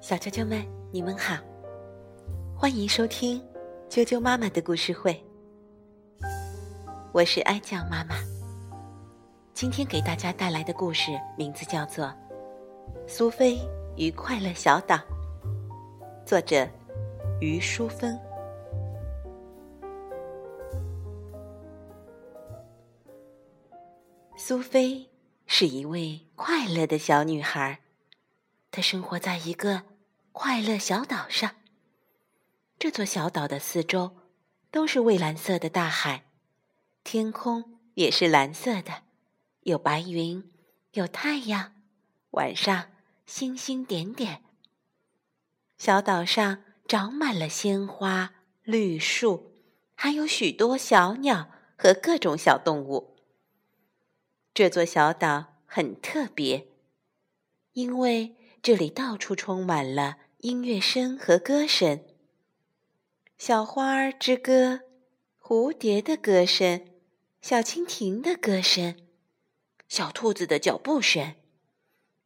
小啾啾们，你们好，欢迎收听啾啾妈妈的故事会。我是哀酱妈妈，今天给大家带来的故事名字叫做《苏菲与快乐小岛》，作者于淑芬。苏菲是一位快乐的小女孩，他生活在一个快乐小岛上。这座小岛的四周都是蔚蓝色的大海。天空也是蓝色的，有白云，有太阳，晚上星星点点。小岛上长满了鲜花、绿树，还有许多小鸟和各种小动物。这座小岛很特别，因为这里到处充满了音乐声和歌声，小花儿之歌，蝴蝶的歌声。小蜻蜓的歌声，小兔子的脚步声，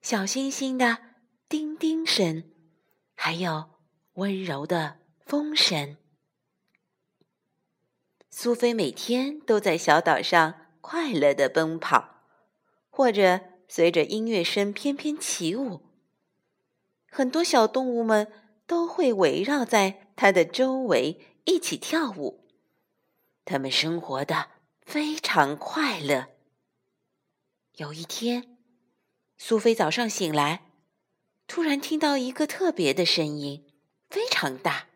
小星星的叮叮声，还有温柔的风声。苏菲每天都在小岛上快乐的奔跑，或者随着音乐声翩翩起舞。很多小动物们都会围绕在它的周围一起跳舞，它们生活的。非常快乐。有一天，苏菲早上醒来，突然听到一个特别的声音，非常大。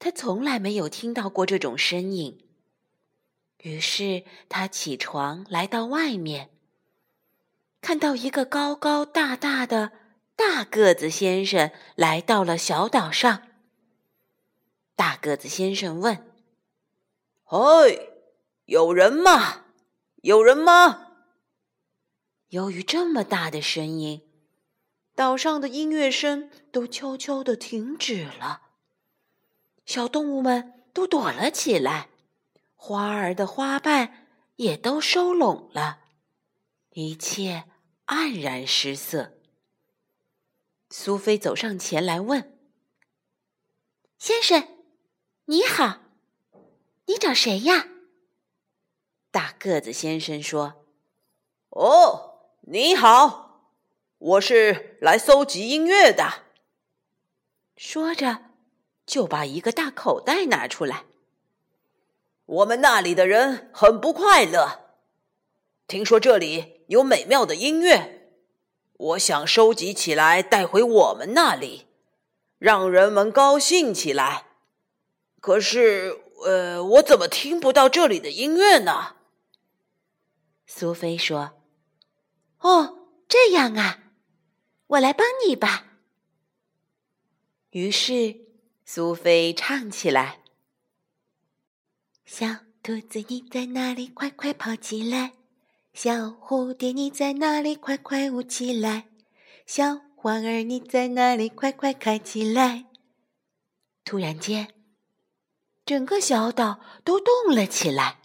她从来没有听到过这种声音。于是她起床来到外面，看到一个高高大大的大个子先生来到了小岛上。大个子先生问：“嗨！”有人吗？有人吗？由于这么大的声音，岛上的音乐声都悄悄的停止了。小动物们都躲了起来，花儿的花瓣也都收拢了，一切黯然失色。苏菲走上前来问：“先生，你好，你找谁呀？”大个子先生说：“哦，你好，我是来搜集音乐的。”说着，就把一个大口袋拿出来。我们那里的人很不快乐，听说这里有美妙的音乐，我想收集起来带回我们那里，让人们高兴起来。可是，呃，我怎么听不到这里的音乐呢？苏菲说：“哦，这样啊，我来帮你吧。”于是，苏菲唱起来：“小兔子你在哪里？快快跑起来！小蝴蝶你在哪里？快快舞起来！小花儿你在哪里？快快开起来！”突然间，整个小岛都动了起来。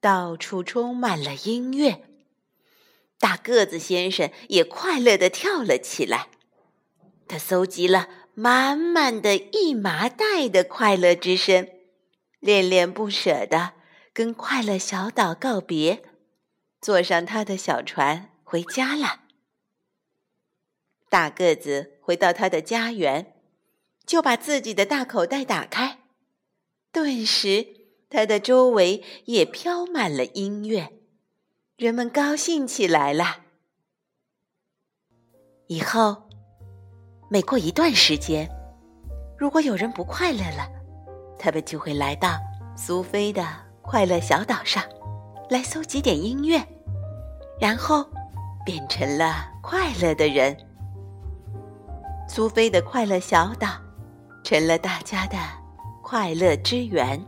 到处充满了音乐，大个子先生也快乐地跳了起来。他搜集了满满的一麻袋的快乐之声，恋恋不舍地跟快乐小岛告别，坐上他的小船回家了。大个子回到他的家园，就把自己的大口袋打开，顿时。他的周围也飘满了音乐，人们高兴起来了。以后，每过一段时间，如果有人不快乐了，他们就会来到苏菲的快乐小岛上，来搜集点音乐，然后变成了快乐的人。苏菲的快乐小岛成了大家的快乐之源。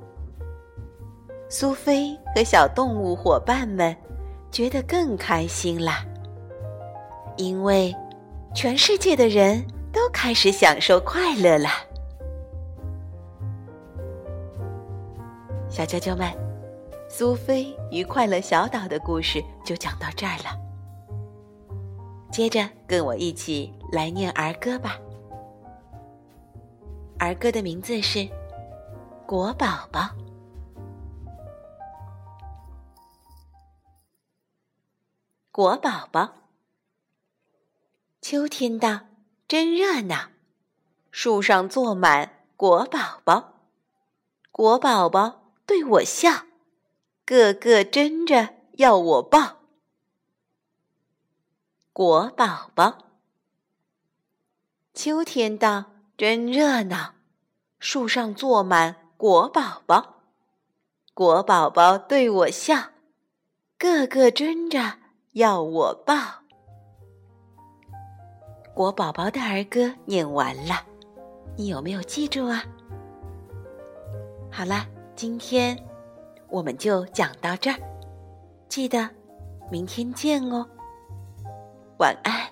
苏菲和小动物伙伴们觉得更开心啦，因为全世界的人都开始享受快乐啦。小啾啾们，苏菲与快乐小岛的故事就讲到这儿了。接着跟我一起来念儿歌吧。儿歌的名字是《果宝宝》。果宝宝，秋天到，真热闹，树上坐满果宝宝，果宝宝对我笑，个个争着要我抱。果宝宝，秋天到，真热闹，树上坐满果宝宝，果宝宝对我笑，个个争着。要我抱，果宝宝的儿歌念完了，你有没有记住啊？好了，今天我们就讲到这儿，记得明天见哦，晚安。